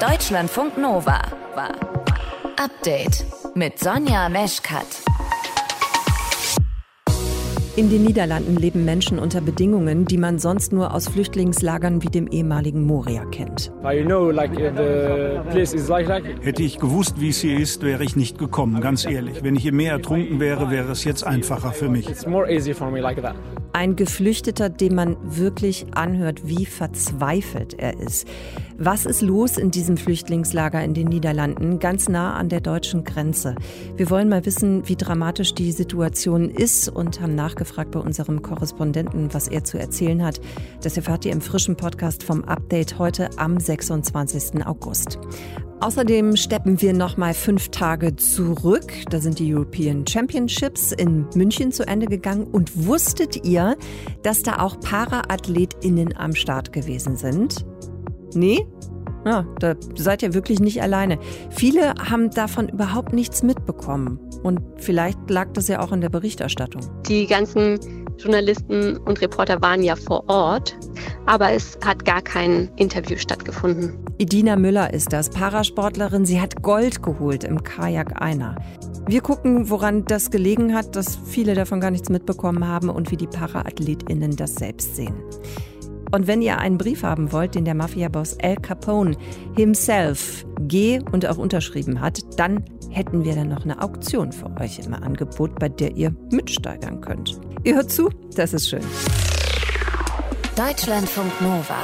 Deutschlandfunk Nova. Update mit Sonja Meschkat. In den Niederlanden leben Menschen unter Bedingungen, die man sonst nur aus Flüchtlingslagern wie dem ehemaligen Moria kennt. Hätte ich gewusst, wie es hier ist, wäre ich nicht gekommen, ganz ehrlich. Wenn ich im Meer ertrunken wäre, wäre es jetzt einfacher für mich. Ein Geflüchteter, dem man wirklich anhört, wie verzweifelt er ist. Was ist los in diesem Flüchtlingslager in den Niederlanden, ganz nah an der deutschen Grenze? Wir wollen mal wissen, wie dramatisch die Situation ist und haben nachgefragt bei unserem Korrespondenten, was er zu erzählen hat. Das erfahrt ihr im frischen Podcast vom Update heute am 26. August. Außerdem steppen wir noch mal fünf Tage zurück. Da sind die European Championships in München zu Ende gegangen. Und wusstet ihr, dass da auch ParaathletInnen am Start gewesen sind? Nee? Ja, da seid ihr wirklich nicht alleine. Viele haben davon überhaupt nichts mitbekommen. Und vielleicht lag das ja auch in der Berichterstattung. Die ganzen Journalisten und Reporter waren ja vor Ort, aber es hat gar kein Interview stattgefunden. Idina Müller ist das, Parasportlerin. Sie hat Gold geholt im Kajak Einer. Wir gucken, woran das gelegen hat, dass viele davon gar nichts mitbekommen haben und wie die ParaAthletInnen das selbst sehen. Und wenn ihr einen Brief haben wollt, den der Mafia-Boss Al Capone himself geh und auch unterschrieben hat, dann hätten wir dann noch eine Auktion für euch im Angebot, bei der ihr mitsteigern könnt. Ihr hört zu, das ist schön. Deutschlandfunk Nova.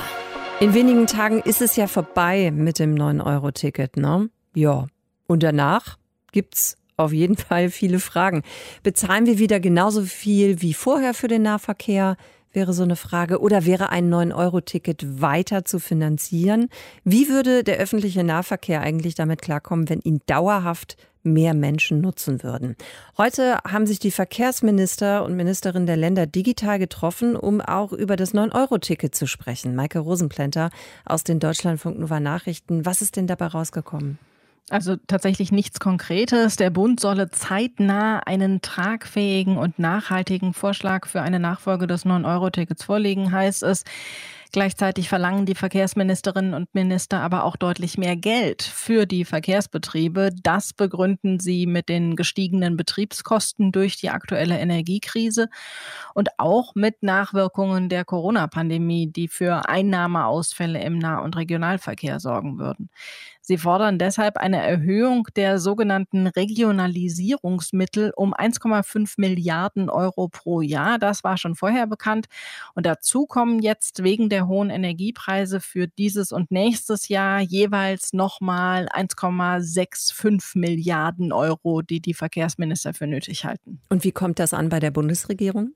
In wenigen Tagen ist es ja vorbei mit dem 9-Euro-Ticket, ne? Ja. Und danach gibt's auf jeden Fall viele Fragen. Bezahlen wir wieder genauso viel wie vorher für den Nahverkehr? Wäre so eine Frage. Oder wäre ein 9-Euro-Ticket weiter zu finanzieren? Wie würde der öffentliche Nahverkehr eigentlich damit klarkommen, wenn ihn dauerhaft mehr Menschen nutzen würden. Heute haben sich die Verkehrsminister und Ministerinnen der Länder digital getroffen, um auch über das 9-Euro-Ticket zu sprechen. Maike Rosenplenter aus den Deutschlandfunk Nova Nachrichten. Was ist denn dabei rausgekommen? Also tatsächlich nichts Konkretes. Der Bund solle zeitnah einen tragfähigen und nachhaltigen Vorschlag für eine Nachfolge des 9-Euro-Tickets vorlegen, heißt es. Gleichzeitig verlangen die Verkehrsministerinnen und Minister aber auch deutlich mehr Geld für die Verkehrsbetriebe. Das begründen sie mit den gestiegenen Betriebskosten durch die aktuelle Energiekrise und auch mit Nachwirkungen der Corona-Pandemie, die für Einnahmeausfälle im Nah- und Regionalverkehr sorgen würden. Sie fordern deshalb eine Erhöhung der sogenannten Regionalisierungsmittel um 1,5 Milliarden Euro pro Jahr. Das war schon vorher bekannt. Und dazu kommen jetzt wegen der hohen Energiepreise für dieses und nächstes Jahr jeweils nochmal 1,65 Milliarden Euro, die die Verkehrsminister für nötig halten. Und wie kommt das an bei der Bundesregierung?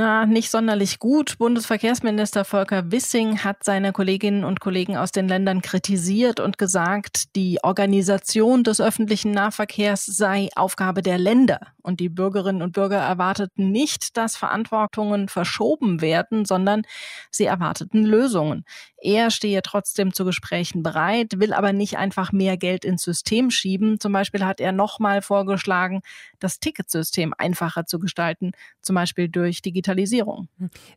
Na, nicht sonderlich gut. Bundesverkehrsminister Volker Wissing hat seine Kolleginnen und Kollegen aus den Ländern kritisiert und gesagt, die Organisation des öffentlichen Nahverkehrs sei Aufgabe der Länder. Und die Bürgerinnen und Bürger erwarteten nicht, dass Verantwortungen verschoben werden, sondern sie erwarteten Lösungen. Er stehe trotzdem zu Gesprächen bereit, will aber nicht einfach mehr Geld ins System schieben. Zum Beispiel hat er nochmal vorgeschlagen, das Ticketsystem einfacher zu gestalten, zum Beispiel durch Digitalisierung.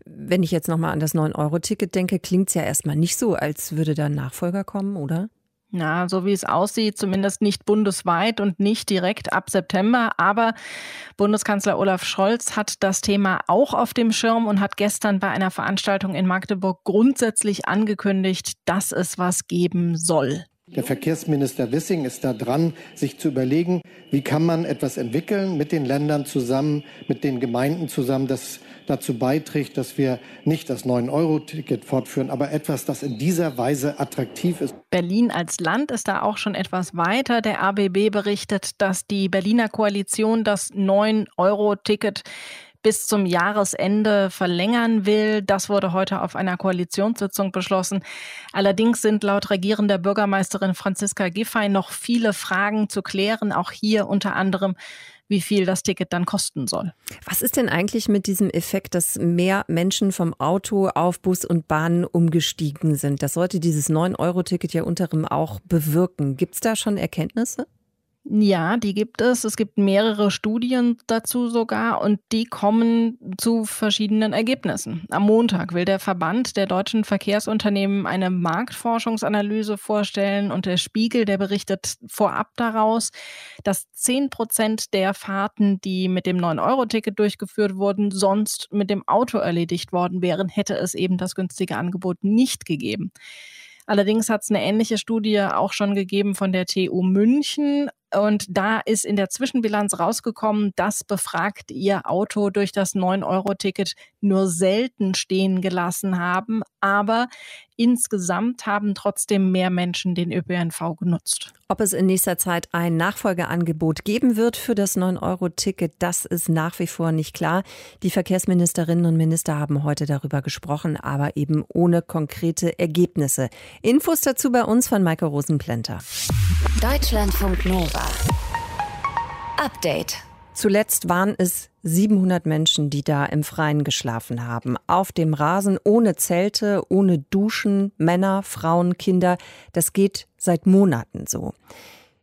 Wenn ich jetzt nochmal an das 9-Euro-Ticket denke, klingt es ja erstmal nicht so, als würde da ein Nachfolger kommen, oder? Na, so wie es aussieht, zumindest nicht bundesweit und nicht direkt ab September. Aber Bundeskanzler Olaf Scholz hat das Thema auch auf dem Schirm und hat gestern bei einer Veranstaltung in Magdeburg grundsätzlich angekündigt, dass es was geben soll. Der Verkehrsminister Wissing ist da dran, sich zu überlegen, wie kann man etwas entwickeln mit den Ländern zusammen, mit den Gemeinden zusammen, das dazu beiträgt, dass wir nicht das 9-Euro-Ticket fortführen, aber etwas, das in dieser Weise attraktiv ist. Berlin als Land ist da auch schon etwas weiter. Der ABB berichtet, dass die Berliner Koalition das 9-Euro-Ticket bis zum Jahresende verlängern will. Das wurde heute auf einer Koalitionssitzung beschlossen. Allerdings sind laut regierender Bürgermeisterin Franziska Giffey noch viele Fragen zu klären, auch hier unter anderem wie viel das Ticket dann kosten soll. Was ist denn eigentlich mit diesem Effekt, dass mehr Menschen vom Auto auf Bus und Bahn umgestiegen sind? Das sollte dieses 9-Euro-Ticket ja unterem auch bewirken. Gibt es da schon Erkenntnisse? Ja, die gibt es. Es gibt mehrere Studien dazu sogar und die kommen zu verschiedenen Ergebnissen. Am Montag will der Verband der deutschen Verkehrsunternehmen eine Marktforschungsanalyse vorstellen und der Spiegel, der berichtet vorab daraus, dass 10 Prozent der Fahrten, die mit dem 9-Euro-Ticket durchgeführt wurden, sonst mit dem Auto erledigt worden wären, hätte es eben das günstige Angebot nicht gegeben. Allerdings hat es eine ähnliche Studie auch schon gegeben von der TU München. Und da ist in der Zwischenbilanz rausgekommen, dass befragt ihr Auto durch das 9-Euro-Ticket nur selten stehen gelassen haben. Aber insgesamt haben trotzdem mehr Menschen den ÖPNV genutzt. Ob es in nächster Zeit ein Nachfolgeangebot geben wird für das 9-Euro-Ticket, das ist nach wie vor nicht klar. Die Verkehrsministerinnen und Minister haben heute darüber gesprochen, aber eben ohne konkrete Ergebnisse. Infos dazu bei uns von Maike Rosenplenter. Deutschlandfunk Nova. Update. Zuletzt waren es 700 Menschen, die da im Freien geschlafen haben. Auf dem Rasen, ohne Zelte, ohne Duschen, Männer, Frauen, Kinder. Das geht seit Monaten so.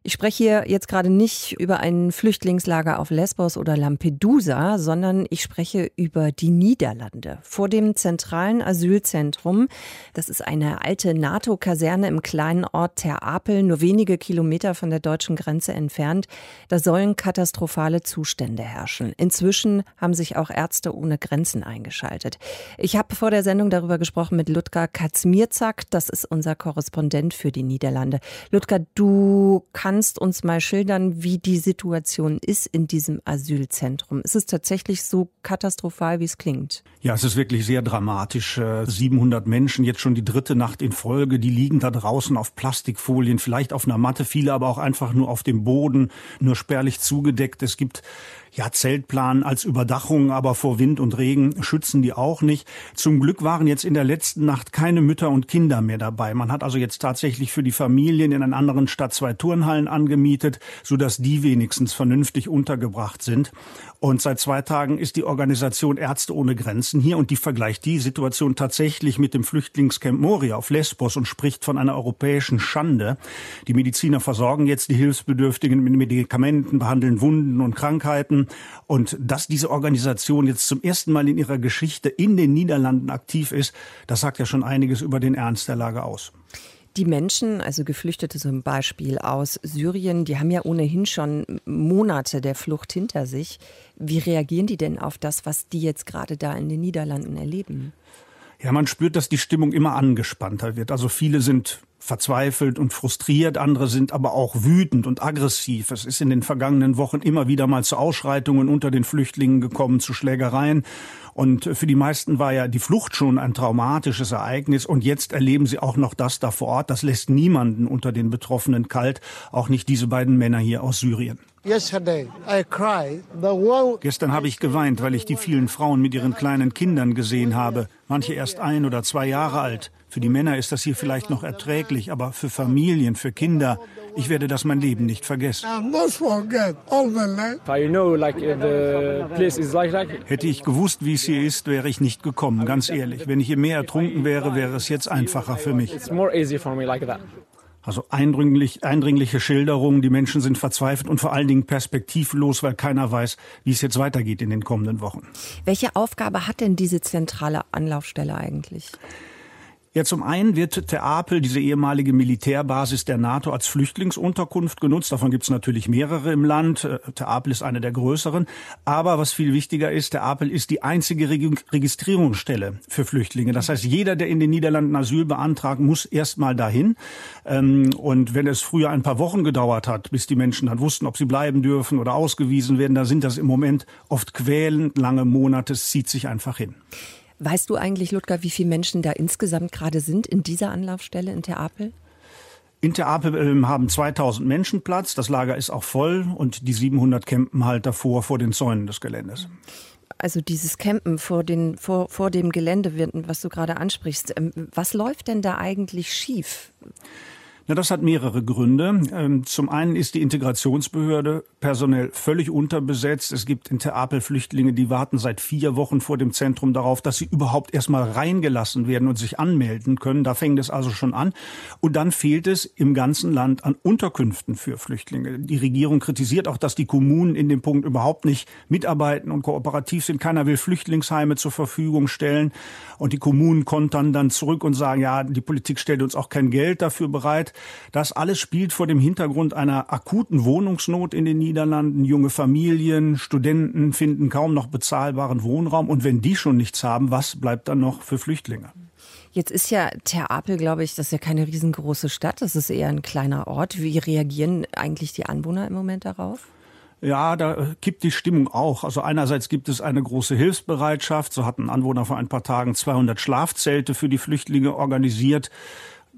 Ich spreche hier jetzt gerade nicht über ein Flüchtlingslager auf Lesbos oder Lampedusa, sondern ich spreche über die Niederlande. Vor dem zentralen Asylzentrum, das ist eine alte NATO-Kaserne im kleinen Ort Ter Apel, nur wenige Kilometer von der deutschen Grenze entfernt, da sollen katastrophale Zustände herrschen. Inzwischen haben sich auch Ärzte ohne Grenzen eingeschaltet. Ich habe vor der Sendung darüber gesprochen mit Ludger Katzmierzak, das ist unser Korrespondent für die Niederlande. Ludger, du kannst kannst uns mal schildern, wie die Situation ist in diesem Asylzentrum. Ist es tatsächlich so katastrophal, wie es klingt? Ja, es ist wirklich sehr dramatisch. 700 äh, Menschen, jetzt schon die dritte Nacht in Folge, die liegen da draußen auf Plastikfolien, vielleicht auf einer Matte, viele aber auch einfach nur auf dem Boden, nur spärlich zugedeckt. Es gibt ja, Zeltplan als Überdachung, aber vor Wind und Regen schützen die auch nicht. Zum Glück waren jetzt in der letzten Nacht keine Mütter und Kinder mehr dabei. Man hat also jetzt tatsächlich für die Familien in einer anderen Stadt zwei Turnhallen angemietet, sodass die wenigstens vernünftig untergebracht sind. Und seit zwei Tagen ist die Organisation Ärzte ohne Grenzen hier und die vergleicht die Situation tatsächlich mit dem Flüchtlingscamp Moria auf Lesbos und spricht von einer europäischen Schande. Die Mediziner versorgen jetzt die Hilfsbedürftigen mit Medikamenten, behandeln Wunden und Krankheiten. Und dass diese Organisation jetzt zum ersten Mal in ihrer Geschichte in den Niederlanden aktiv ist, das sagt ja schon einiges über den Ernst der Lage aus. Die Menschen, also Geflüchtete zum Beispiel aus Syrien, die haben ja ohnehin schon Monate der Flucht hinter sich. Wie reagieren die denn auf das, was die jetzt gerade da in den Niederlanden erleben? Ja, man spürt, dass die Stimmung immer angespannter wird. Also viele sind verzweifelt und frustriert, andere sind aber auch wütend und aggressiv. Es ist in den vergangenen Wochen immer wieder mal zu Ausschreitungen unter den Flüchtlingen gekommen, zu Schlägereien. Und für die meisten war ja die Flucht schon ein traumatisches Ereignis. Und jetzt erleben sie auch noch das da vor Ort. Das lässt niemanden unter den Betroffenen kalt, auch nicht diese beiden Männer hier aus Syrien. Gestern habe ich geweint, weil ich die vielen Frauen mit ihren kleinen Kindern gesehen habe, manche erst ein oder zwei Jahre alt. Für die Männer ist das hier vielleicht noch erträglich, aber für Familien, für Kinder, ich werde das mein Leben nicht vergessen. Hätte ich gewusst, wie es hier ist, wäre ich nicht gekommen, ganz ehrlich. Wenn ich hier mehr ertrunken wäre, wäre es jetzt einfacher für mich. Also eindringlich, eindringliche Schilderungen, die Menschen sind verzweifelt und vor allen Dingen perspektivlos, weil keiner weiß, wie es jetzt weitergeht in den kommenden Wochen. Welche Aufgabe hat denn diese zentrale Anlaufstelle eigentlich? Ja, zum einen wird Teapel, diese ehemalige Militärbasis der NATO, als Flüchtlingsunterkunft genutzt. Davon gibt es natürlich mehrere im Land. Äh, Teapel ist eine der größeren. Aber was viel wichtiger ist, Teapel ist die einzige Registrierungsstelle für Flüchtlinge. Das heißt, jeder, der in den Niederlanden Asyl beantragt, muss erst mal dahin. Ähm, und wenn es früher ein paar Wochen gedauert hat, bis die Menschen dann wussten, ob sie bleiben dürfen oder ausgewiesen werden, da sind das im Moment oft quälend lange Monate. Es zieht sich einfach hin. Weißt du eigentlich, Ludger, wie viele Menschen da insgesamt gerade sind in dieser Anlaufstelle in Terapel? In Terapel ähm, haben 2000 Menschen Platz. Das Lager ist auch voll und die 700 campen halt davor vor den Zäunen des Geländes. Also dieses Campen vor, den, vor, vor dem Gelände, was du gerade ansprichst, ähm, was läuft denn da eigentlich schief? Na, das hat mehrere Gründe. Ähm, zum einen ist die Integrationsbehörde personell völlig unterbesetzt. Es gibt in Teapel Flüchtlinge, die warten seit vier Wochen vor dem Zentrum darauf, dass sie überhaupt erstmal reingelassen werden und sich anmelden können. Da fängt es also schon an. Und dann fehlt es im ganzen Land an Unterkünften für Flüchtlinge. Die Regierung kritisiert auch, dass die Kommunen in dem Punkt überhaupt nicht mitarbeiten und kooperativ sind. Keiner will Flüchtlingsheime zur Verfügung stellen. Und die Kommunen kontern dann zurück und sagen, ja, die Politik stellt uns auch kein Geld dafür bereit. Das alles spielt vor dem Hintergrund einer akuten Wohnungsnot in den Niederlanden. Junge Familien, Studenten finden kaum noch bezahlbaren Wohnraum. Und wenn die schon nichts haben, was bleibt dann noch für Flüchtlinge? Jetzt ist ja Terapel, glaube ich, das ist ja keine riesengroße Stadt, das ist eher ein kleiner Ort. Wie reagieren eigentlich die Anwohner im Moment darauf? Ja, da kippt die Stimmung auch. Also einerseits gibt es eine große Hilfsbereitschaft. So hatten Anwohner vor ein paar Tagen 200 Schlafzelte für die Flüchtlinge organisiert.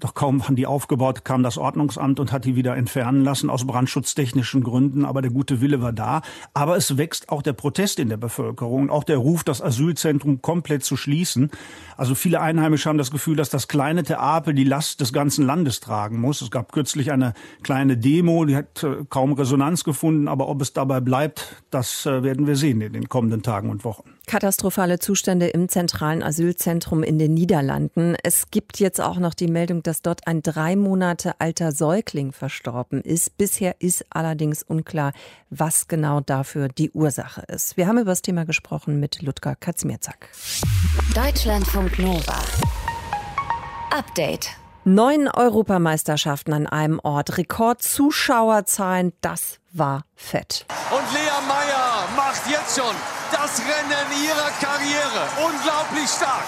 Doch kaum waren die aufgebaut, kam das Ordnungsamt und hat die wieder entfernen lassen aus brandschutztechnischen Gründen. Aber der gute Wille war da. Aber es wächst auch der Protest in der Bevölkerung, auch der Ruf, das Asylzentrum komplett zu schließen. Also viele Einheimische haben das Gefühl, dass das kleine Theater die Last des ganzen Landes tragen muss. Es gab kürzlich eine kleine Demo, die hat äh, kaum Resonanz gefunden. Aber ob es dabei bleibt, das äh, werden wir sehen in den kommenden Tagen und Wochen. Katastrophale Zustände im zentralen Asylzentrum in den Niederlanden. Es gibt jetzt auch noch die Meldung, dass dort ein drei Monate alter Säugling verstorben ist. Bisher ist allerdings unklar, was genau dafür die Ursache ist. Wir haben über das Thema gesprochen mit Ludger Katzmierzak. Deutschlandfunk Nova. Update. Neun Europameisterschaften an einem Ort, Rekordzuschauerzahlen, das war fett. Und Lea Meyer macht jetzt schon das Rennen ihrer Karriere. Unglaublich stark.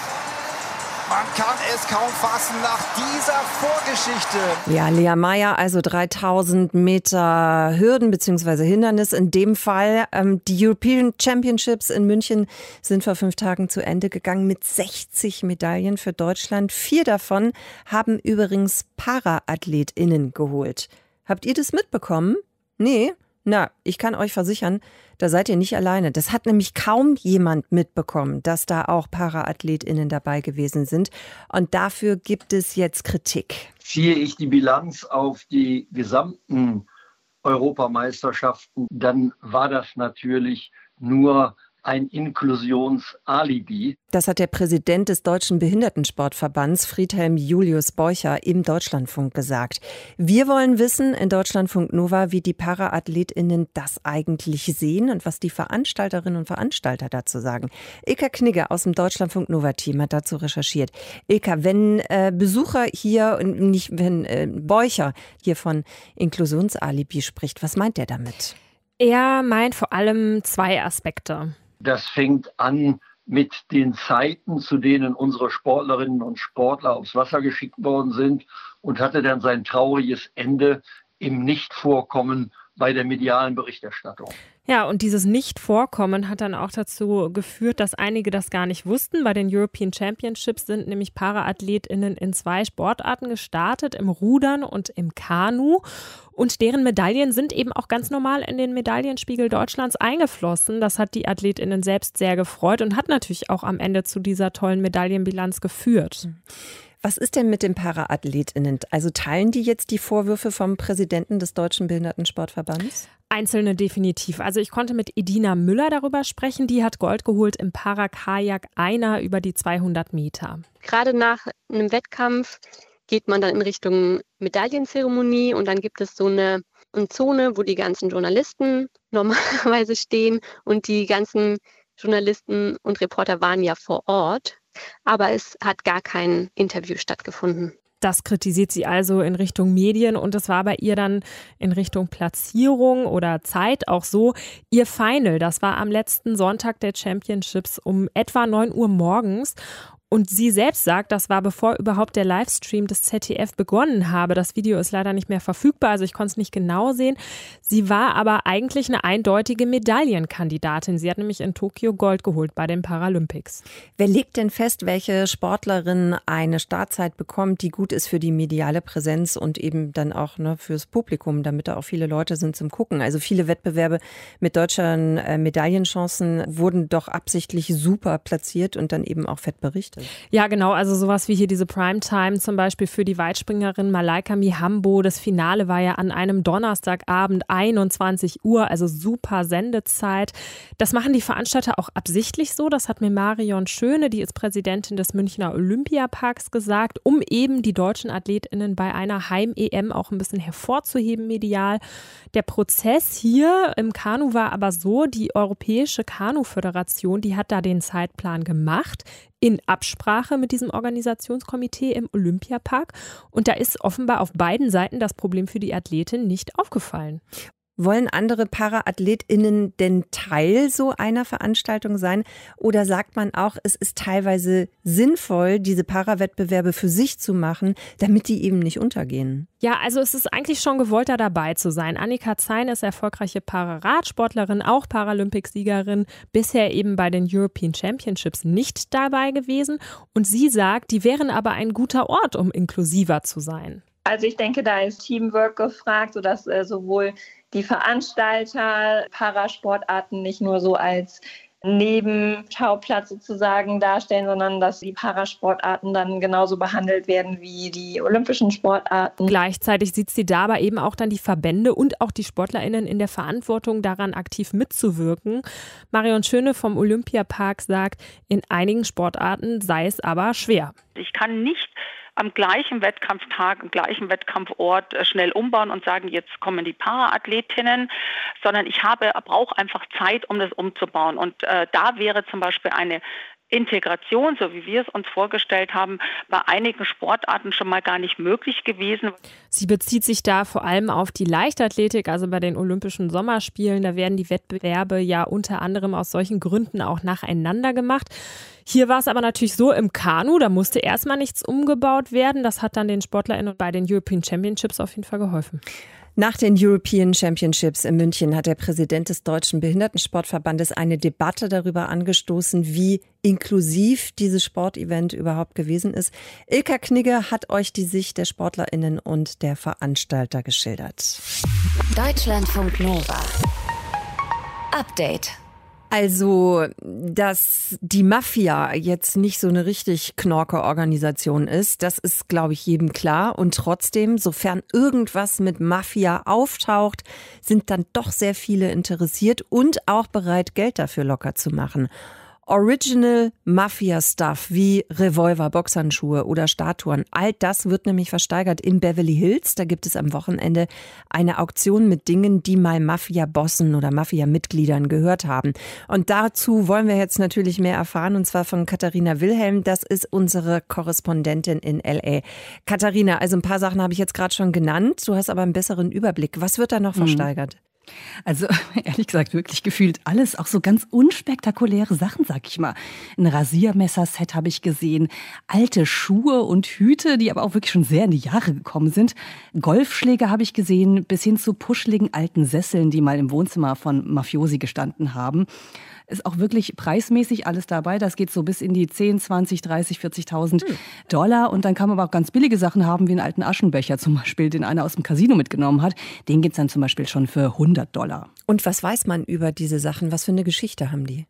Man kann es kaum fassen nach dieser Vorgeschichte. Ja, Lea Meyer, also 3000 Meter Hürden bzw. Hindernis. In dem Fall ähm, die European Championships in München sind vor fünf Tagen zu Ende gegangen mit 60 Medaillen für Deutschland. Vier davon haben übrigens ParaAthletInnen geholt. Habt ihr das mitbekommen? Nee? Na, ich kann euch versichern, da seid ihr nicht alleine. Das hat nämlich kaum jemand mitbekommen, dass da auch ParaAthletInnen dabei gewesen sind. Und dafür gibt es jetzt Kritik. Ziehe ich die Bilanz auf die gesamten Europameisterschaften, dann war das natürlich nur ein Inklusionsalibi. Das hat der Präsident des Deutschen Behindertensportverbands Friedhelm Julius Beucher im Deutschlandfunk gesagt. Wir wollen wissen in Deutschlandfunk Nova, wie die Paraathletinnen das eigentlich sehen und was die Veranstalterinnen und Veranstalter dazu sagen. Ilka Knigge aus dem Deutschlandfunk Nova Team hat dazu recherchiert. Ilka, wenn äh, Besucher hier und nicht wenn äh, Beucher hier von Inklusionsalibi spricht, was meint er damit? Er meint vor allem zwei Aspekte. Das fängt an mit den Zeiten, zu denen unsere Sportlerinnen und Sportler aufs Wasser geschickt worden sind und hatte dann sein trauriges Ende im Nichtvorkommen bei der medialen Berichterstattung. Ja, und dieses Nicht-Vorkommen hat dann auch dazu geführt, dass einige das gar nicht wussten. Bei den European Championships sind nämlich ParaAthletInnen in zwei Sportarten gestartet, im Rudern und im Kanu. Und deren Medaillen sind eben auch ganz normal in den Medaillenspiegel Deutschlands eingeflossen. Das hat die AthletInnen selbst sehr gefreut und hat natürlich auch am Ende zu dieser tollen Medaillenbilanz geführt. Was ist denn mit den ParaAthletInnen? Also teilen die jetzt die Vorwürfe vom Präsidenten des Deutschen Behindertensportverbands? Einzelne definitiv. Also ich konnte mit Edina Müller darüber sprechen. Die hat Gold geholt im Parakajak einer über die 200 Meter. Gerade nach einem Wettkampf geht man dann in Richtung Medaillenzeremonie und dann gibt es so eine, eine Zone, wo die ganzen Journalisten normalerweise stehen und die ganzen Journalisten und Reporter waren ja vor Ort aber es hat gar kein Interview stattgefunden. Das kritisiert sie also in Richtung Medien und es war bei ihr dann in Richtung Platzierung oder Zeit auch so. Ihr Final, das war am letzten Sonntag der Championships um etwa 9 Uhr morgens und sie selbst sagt, das war bevor überhaupt der Livestream des ZDF begonnen habe. Das Video ist leider nicht mehr verfügbar, also ich konnte es nicht genau sehen. Sie war aber eigentlich eine eindeutige Medaillenkandidatin. Sie hat nämlich in Tokio Gold geholt bei den Paralympics. Wer legt denn fest, welche Sportlerin eine Startzeit bekommt, die gut ist für die mediale Präsenz und eben dann auch ne, fürs Publikum, damit da auch viele Leute sind zum Gucken? Also viele Wettbewerbe mit deutschen äh, Medaillenchancen wurden doch absichtlich super platziert und dann eben auch fett berichtet. Ja, genau. Also sowas wie hier diese Primetime zum Beispiel für die Weitspringerin Malaika Mihambo. Das Finale war ja an einem Donnerstagabend 21 Uhr, also super Sendezeit. Das machen die Veranstalter auch absichtlich so. Das hat mir Marion Schöne, die ist Präsidentin des Münchner Olympiaparks, gesagt, um eben die deutschen AthletInnen bei einer Heim-EM auch ein bisschen hervorzuheben medial. Der Prozess hier im Kanu war aber so, die Europäische Kanu-Föderation, die hat da den Zeitplan gemacht in Absprache mit diesem Organisationskomitee im Olympiapark. Und da ist offenbar auf beiden Seiten das Problem für die Athletin nicht aufgefallen. Wollen andere ParaathletInnen denn Teil so einer Veranstaltung sein? Oder sagt man auch, es ist teilweise sinnvoll, diese Parawettbewerbe für sich zu machen, damit die eben nicht untergehen? Ja, also es ist eigentlich schon gewollter dabei zu sein. Annika Zein ist erfolgreiche Pararadsportlerin, auch Paralympicsiegerin, bisher eben bei den European Championships nicht dabei gewesen. Und sie sagt, die wären aber ein guter Ort, um inklusiver zu sein. Also ich denke, da ist Teamwork gefragt, sodass äh, sowohl die Veranstalter Parasportarten nicht nur so als Nebenschauplatz sozusagen darstellen, sondern dass die Parasportarten dann genauso behandelt werden wie die olympischen Sportarten. Gleichzeitig sieht sie dabei eben auch dann die Verbände und auch die SportlerInnen in der Verantwortung, daran aktiv mitzuwirken. Marion Schöne vom Olympiapark sagt, in einigen Sportarten sei es aber schwer. Ich kann nicht am gleichen Wettkampftag, am gleichen Wettkampfort äh, schnell umbauen und sagen, jetzt kommen die Paraathletinnen, sondern ich habe, brauche einfach Zeit, um das umzubauen. Und äh, da wäre zum Beispiel eine Integration, so wie wir es uns vorgestellt haben, bei einigen Sportarten schon mal gar nicht möglich gewesen. Sie bezieht sich da vor allem auf die Leichtathletik, also bei den Olympischen Sommerspielen. Da werden die Wettbewerbe ja unter anderem aus solchen Gründen auch nacheinander gemacht. Hier war es aber natürlich so im Kanu, da musste erstmal nichts umgebaut werden. Das hat dann den SportlerInnen bei den European Championships auf jeden Fall geholfen. Nach den European Championships in München hat der Präsident des Deutschen Behindertensportverbandes eine Debatte darüber angestoßen, wie inklusiv dieses Sportevent überhaupt gewesen ist. Ilka Knigge hat euch die Sicht der Sportlerinnen und der Veranstalter geschildert. Deutschlandfunk Nova. Update. Also, dass die Mafia jetzt nicht so eine richtig knorke Organisation ist, das ist, glaube ich, jedem klar. Und trotzdem, sofern irgendwas mit Mafia auftaucht, sind dann doch sehr viele interessiert und auch bereit, Geld dafür locker zu machen. Original Mafia Stuff wie Revolver, Boxhandschuhe oder Statuen. All das wird nämlich versteigert in Beverly Hills. Da gibt es am Wochenende eine Auktion mit Dingen, die mal Mafia-Bossen oder Mafia-Mitgliedern gehört haben. Und dazu wollen wir jetzt natürlich mehr erfahren und zwar von Katharina Wilhelm. Das ist unsere Korrespondentin in LA. Katharina, also ein paar Sachen habe ich jetzt gerade schon genannt. Du hast aber einen besseren Überblick. Was wird da noch mhm. versteigert? Also ehrlich gesagt, wirklich gefühlt alles, auch so ganz unspektakuläre Sachen, sag ich mal. Ein Rasiermesserset habe ich gesehen, alte Schuhe und Hüte, die aber auch wirklich schon sehr in die Jahre gekommen sind. Golfschläge habe ich gesehen, bis hin zu puscheligen alten Sesseln, die mal im Wohnzimmer von Mafiosi gestanden haben ist auch wirklich preismäßig alles dabei. Das geht so bis in die 10, 20, 30, 40.000 hm. Dollar. Und dann kann man aber auch ganz billige Sachen haben, wie einen alten Aschenbecher zum Beispiel, den einer aus dem Casino mitgenommen hat. Den gibt es dann zum Beispiel schon für 100 Dollar. Und was weiß man über diese Sachen? Was für eine Geschichte haben die?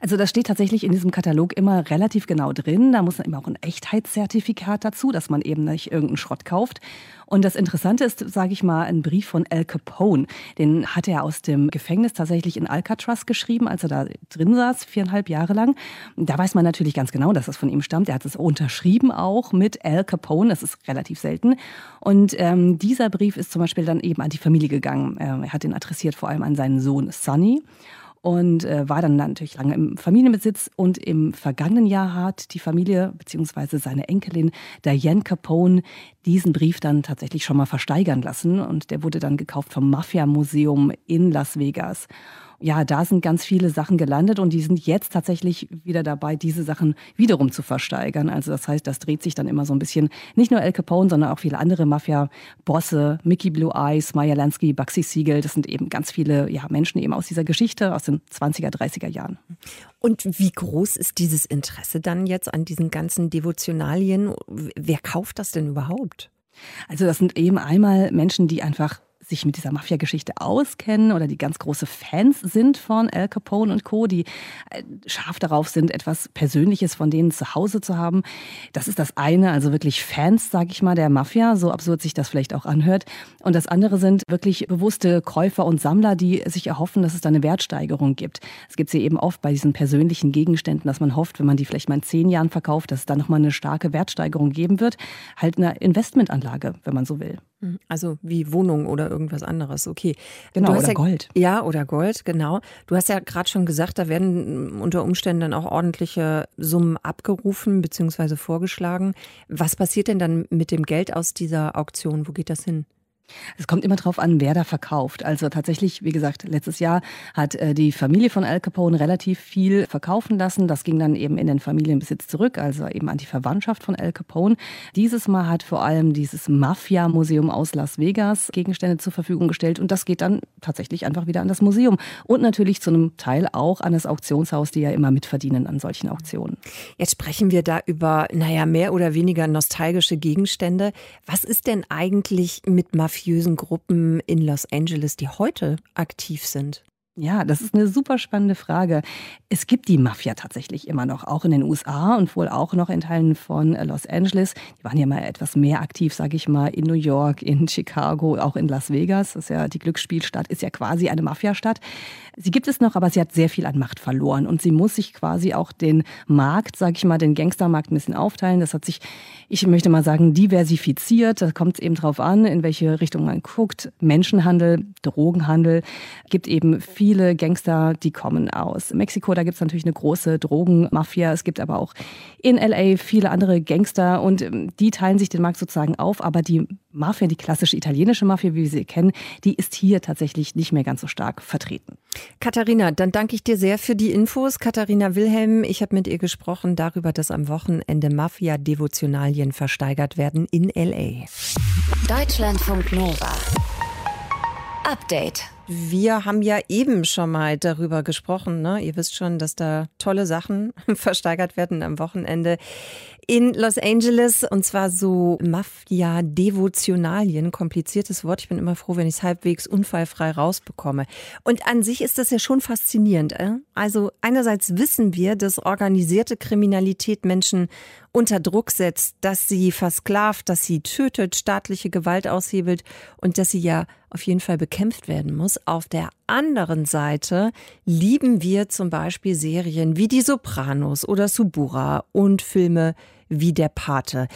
Also das steht tatsächlich in diesem Katalog immer relativ genau drin. Da muss dann immer auch ein Echtheitszertifikat dazu, dass man eben nicht irgendeinen Schrott kauft. Und das Interessante ist, sage ich mal, ein Brief von Al Capone. Den hat er aus dem Gefängnis tatsächlich in Alcatraz geschrieben, als er da drin saß, viereinhalb Jahre lang. Da weiß man natürlich ganz genau, dass das von ihm stammt. Er hat es unterschrieben auch mit Al Capone. Das ist relativ selten. Und ähm, dieser Brief ist zum Beispiel dann eben an die Familie gegangen. Ähm, er hat ihn adressiert vor allem an seinen Sohn Sonny und äh, war dann natürlich lange im Familienbesitz. Und im vergangenen Jahr hat die Familie bzw. seine Enkelin Diane Capone diesen Brief dann tatsächlich schon mal versteigern lassen. Und der wurde dann gekauft vom Mafia-Museum in Las Vegas ja, da sind ganz viele Sachen gelandet und die sind jetzt tatsächlich wieder dabei, diese Sachen wiederum zu versteigern. Also das heißt, das dreht sich dann immer so ein bisschen, nicht nur Al Capone, sondern auch viele andere Mafia-Bosse, Mickey Blue Eyes, Maya Lansky, Bugsy Siegel, das sind eben ganz viele ja, Menschen eben aus dieser Geschichte, aus den 20er, 30er Jahren. Und wie groß ist dieses Interesse dann jetzt an diesen ganzen Devotionalien? Wer kauft das denn überhaupt? Also das sind eben einmal Menschen, die einfach sich mit dieser Mafia-Geschichte auskennen oder die ganz große Fans sind von Al Capone und Co., die äh, scharf darauf sind, etwas Persönliches von denen zu Hause zu haben. Das ist das eine, also wirklich Fans, sage ich mal, der Mafia, so absurd sich das vielleicht auch anhört. Und das andere sind wirklich bewusste Käufer und Sammler, die sich erhoffen, dass es da eine Wertsteigerung gibt. Es gibt sie eben oft bei diesen persönlichen Gegenständen, dass man hofft, wenn man die vielleicht mal in zehn Jahren verkauft, dass es da nochmal eine starke Wertsteigerung geben wird. Halt eine Investmentanlage, wenn man so will. Mhm. Also wie Wohnung oder irgendwas anderes, okay. Genau, oder ja, Gold. Ja, oder Gold, genau. Du hast ja gerade schon gesagt, da werden unter Umständen dann auch ordentliche Summen abgerufen bzw. vorgeschlagen. Was passiert denn dann mit dem Geld aus dieser Auktion? Wo geht das hin? Es kommt immer darauf an, wer da verkauft. Also tatsächlich, wie gesagt, letztes Jahr hat äh, die Familie von Al Capone relativ viel verkaufen lassen. Das ging dann eben in den Familienbesitz zurück, also eben an die Verwandtschaft von Al Capone. Dieses Mal hat vor allem dieses Mafia-Museum aus Las Vegas Gegenstände zur Verfügung gestellt und das geht dann tatsächlich einfach wieder an das Museum und natürlich zu einem Teil auch an das Auktionshaus, die ja immer mitverdienen an solchen Auktionen. Jetzt sprechen wir da über, naja, mehr oder weniger nostalgische Gegenstände. Was ist denn eigentlich mit Mafia? Mafiösen Gruppen in Los Angeles, die heute aktiv sind? Ja, das ist eine super spannende Frage. Es gibt die Mafia tatsächlich immer noch, auch in den USA und wohl auch noch in Teilen von Los Angeles. Die waren ja mal etwas mehr aktiv, sage ich mal, in New York, in Chicago, auch in Las Vegas. Das ist ja die Glücksspielstadt, ist ja quasi eine Mafiastadt. Sie gibt es noch, aber sie hat sehr viel an Macht verloren und sie muss sich quasi auch den Markt, sage ich mal, den Gangstermarkt ein bisschen aufteilen. Das hat sich, ich möchte mal sagen, diversifiziert. Da kommt es eben drauf an, in welche Richtung man guckt. Menschenhandel, Drogenhandel, gibt eben viele Gangster, die kommen aus Mexiko. Da gibt es natürlich eine große Drogenmafia. Es gibt aber auch in LA viele andere Gangster und ähm, die teilen sich den Markt sozusagen auf. Aber die Mafia, die klassische italienische Mafia, wie wir sie kennen, die ist hier tatsächlich nicht mehr ganz so stark vertreten. Katharina, dann danke ich dir sehr für die Infos. Katharina Wilhelm, ich habe mit ihr gesprochen darüber, dass am Wochenende Mafia-Devotionalien versteigert werden in LA. Deutschlandfunk Nova. Update. Wir haben ja eben schon mal darüber gesprochen. Ne? Ihr wisst schon, dass da tolle Sachen versteigert werden am Wochenende in Los Angeles. Und zwar so Mafia-Devotionalien. Kompliziertes Wort. Ich bin immer froh, wenn ich es halbwegs unfallfrei rausbekomme. Und an sich ist das ja schon faszinierend. Äh? Also einerseits wissen wir, dass organisierte Kriminalität Menschen unter Druck setzt, dass sie versklavt, dass sie tötet, staatliche Gewalt aushebelt und dass sie ja auf jeden Fall bekämpft werden muss. Auf der anderen Seite lieben wir zum Beispiel Serien wie Die Sopranos oder Subura und Filme wie Der Pate.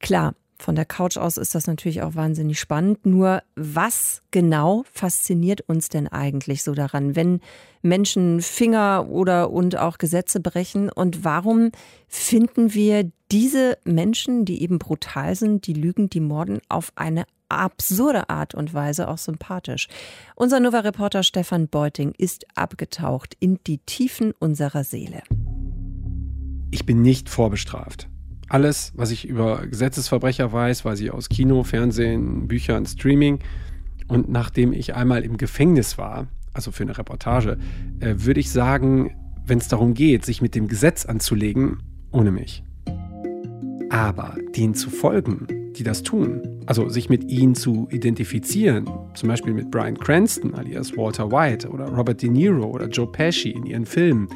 Klar, von der Couch aus ist das natürlich auch wahnsinnig spannend. Nur was genau fasziniert uns denn eigentlich so daran, wenn Menschen Finger oder und auch Gesetze brechen? Und warum finden wir diese Menschen, die eben brutal sind, die lügen, die morden, auf eine absurde Art und Weise auch sympathisch? Unser Nova-Reporter Stefan Beuting ist abgetaucht in die Tiefen unserer Seele. Ich bin nicht vorbestraft. Alles, was ich über Gesetzesverbrecher weiß, weiß ich aus Kino, Fernsehen, Büchern, Streaming. Und nachdem ich einmal im Gefängnis war, also für eine Reportage, äh, würde ich sagen, wenn es darum geht, sich mit dem Gesetz anzulegen, ohne mich. Aber denen zu folgen, die das tun, also sich mit ihnen zu identifizieren, zum Beispiel mit Brian Cranston alias Walter White oder Robert De Niro oder Joe Pesci in ihren Filmen,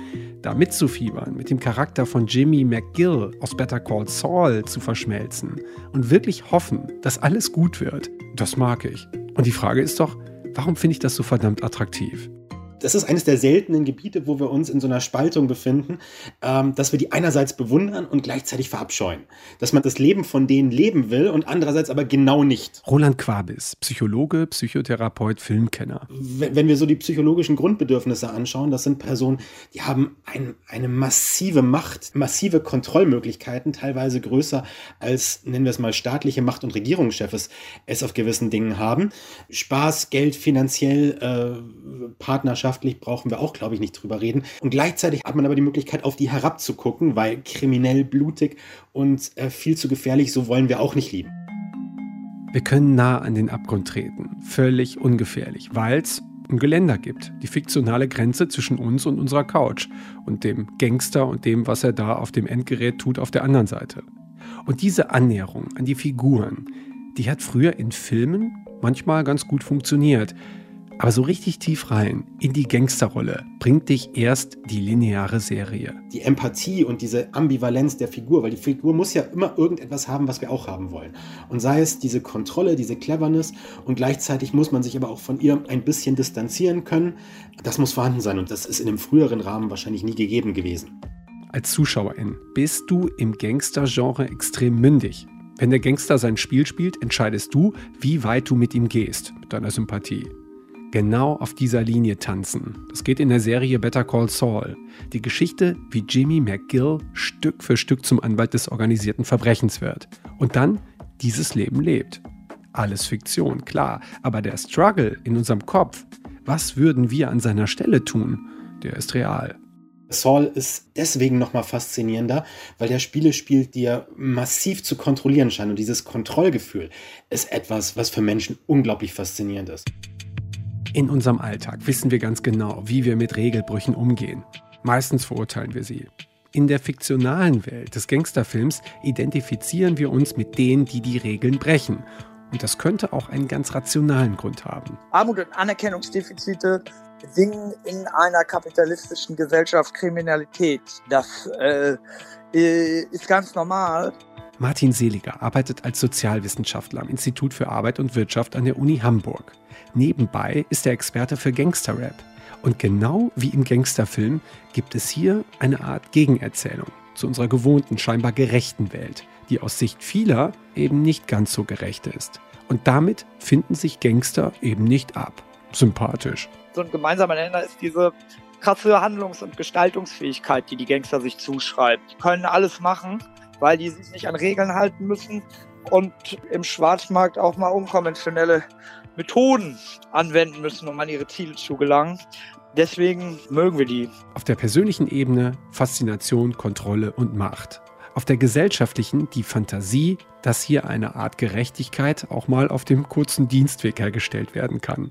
da mitzufiebern, mit dem Charakter von Jimmy McGill aus Better Call Saul zu verschmelzen und wirklich hoffen, dass alles gut wird, das mag ich. Und die Frage ist doch, warum finde ich das so verdammt attraktiv? Das ist eines der seltenen Gebiete, wo wir uns in so einer Spaltung befinden, ähm, dass wir die einerseits bewundern und gleichzeitig verabscheuen. Dass man das Leben von denen leben will und andererseits aber genau nicht. Roland Quabis, Psychologe, Psychotherapeut, Filmkenner. Wenn, wenn wir so die psychologischen Grundbedürfnisse anschauen, das sind Personen, die haben ein, eine massive Macht, massive Kontrollmöglichkeiten, teilweise größer als, nennen wir es mal, staatliche Macht- und Regierungschefs es auf gewissen Dingen haben. Spaß, Geld, finanziell, äh, Partnerschaft, gesellschaftlich brauchen wir auch, glaube ich, nicht drüber reden. Und gleichzeitig hat man aber die Möglichkeit, auf die herabzugucken, weil kriminell, blutig und äh, viel zu gefährlich, so wollen wir auch nicht lieben. Wir können nah an den Abgrund treten, völlig ungefährlich, weil es ein Geländer gibt, die fiktionale Grenze zwischen uns und unserer Couch und dem Gangster und dem, was er da auf dem Endgerät tut auf der anderen Seite. Und diese Annäherung an die Figuren, die hat früher in Filmen manchmal ganz gut funktioniert. Aber so richtig tief rein in die Gangsterrolle bringt dich erst die lineare Serie. Die Empathie und diese Ambivalenz der Figur, weil die Figur muss ja immer irgendetwas haben, was wir auch haben wollen. Und sei es diese Kontrolle, diese Cleverness und gleichzeitig muss man sich aber auch von ihr ein bisschen distanzieren können. Das muss vorhanden sein und das ist in einem früheren Rahmen wahrscheinlich nie gegeben gewesen. Als Zuschauerin bist du im Gangster-Genre extrem mündig. Wenn der Gangster sein Spiel spielt, entscheidest du, wie weit du mit ihm gehst, mit deiner Sympathie genau auf dieser Linie tanzen. Das geht in der Serie Better Call Saul. Die Geschichte, wie Jimmy McGill Stück für Stück zum Anwalt des organisierten Verbrechens wird und dann dieses Leben lebt. Alles Fiktion, klar, aber der Struggle in unserem Kopf, was würden wir an seiner Stelle tun, der ist real. Saul ist deswegen nochmal faszinierender, weil der Spiele spielt, die er massiv zu kontrollieren scheint. Und dieses Kontrollgefühl ist etwas, was für Menschen unglaublich faszinierend ist. In unserem Alltag wissen wir ganz genau, wie wir mit Regelbrüchen umgehen. Meistens verurteilen wir sie. In der fiktionalen Welt des Gangsterfilms identifizieren wir uns mit denen, die die Regeln brechen. Und das könnte auch einen ganz rationalen Grund haben. Armut und Anerkennungsdefizite bedingen in einer kapitalistischen Gesellschaft Kriminalität. Das äh, ist ganz normal. Martin Seliger arbeitet als Sozialwissenschaftler am Institut für Arbeit und Wirtschaft an der Uni Hamburg. Nebenbei ist er Experte für Gangsterrap. Und genau wie im Gangsterfilm gibt es hier eine Art Gegenerzählung zu unserer gewohnten, scheinbar gerechten Welt, die aus Sicht vieler eben nicht ganz so gerecht ist. Und damit finden sich Gangster eben nicht ab. Sympathisch. So ein gemeinsamer Nenner ist diese krasse Handlungs- und Gestaltungsfähigkeit, die die Gangster sich zuschreiben. Die können alles machen, weil die sich nicht an Regeln halten müssen und im Schwarzmarkt auch mal unkonventionelle Methoden anwenden müssen, um an ihre Ziele zu gelangen. Deswegen mögen wir die. Auf der persönlichen Ebene Faszination, Kontrolle und Macht. Auf der gesellschaftlichen die Fantasie, dass hier eine Art Gerechtigkeit auch mal auf dem kurzen Dienstweg hergestellt werden kann.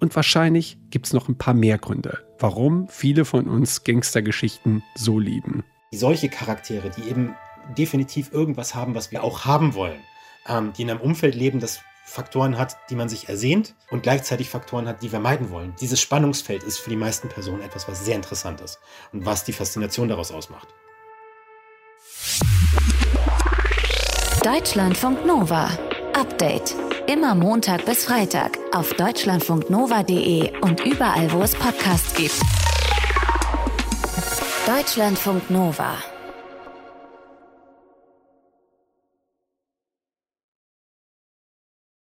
Und wahrscheinlich gibt es noch ein paar mehr Gründe, warum viele von uns Gangstergeschichten so lieben. Solche Charaktere, die eben definitiv irgendwas haben, was wir auch haben wollen, ähm, die in einem Umfeld leben, das Faktoren hat, die man sich ersehnt und gleichzeitig Faktoren hat, die wir meiden wollen. Dieses Spannungsfeld ist für die meisten Personen etwas, was sehr interessant ist und was die Faszination daraus ausmacht. Deutschlandfunk Nova. Update. Immer Montag bis Freitag auf deutschlandfunknova.de und überall, wo es Podcasts gibt. Deutschlandfunk Nova.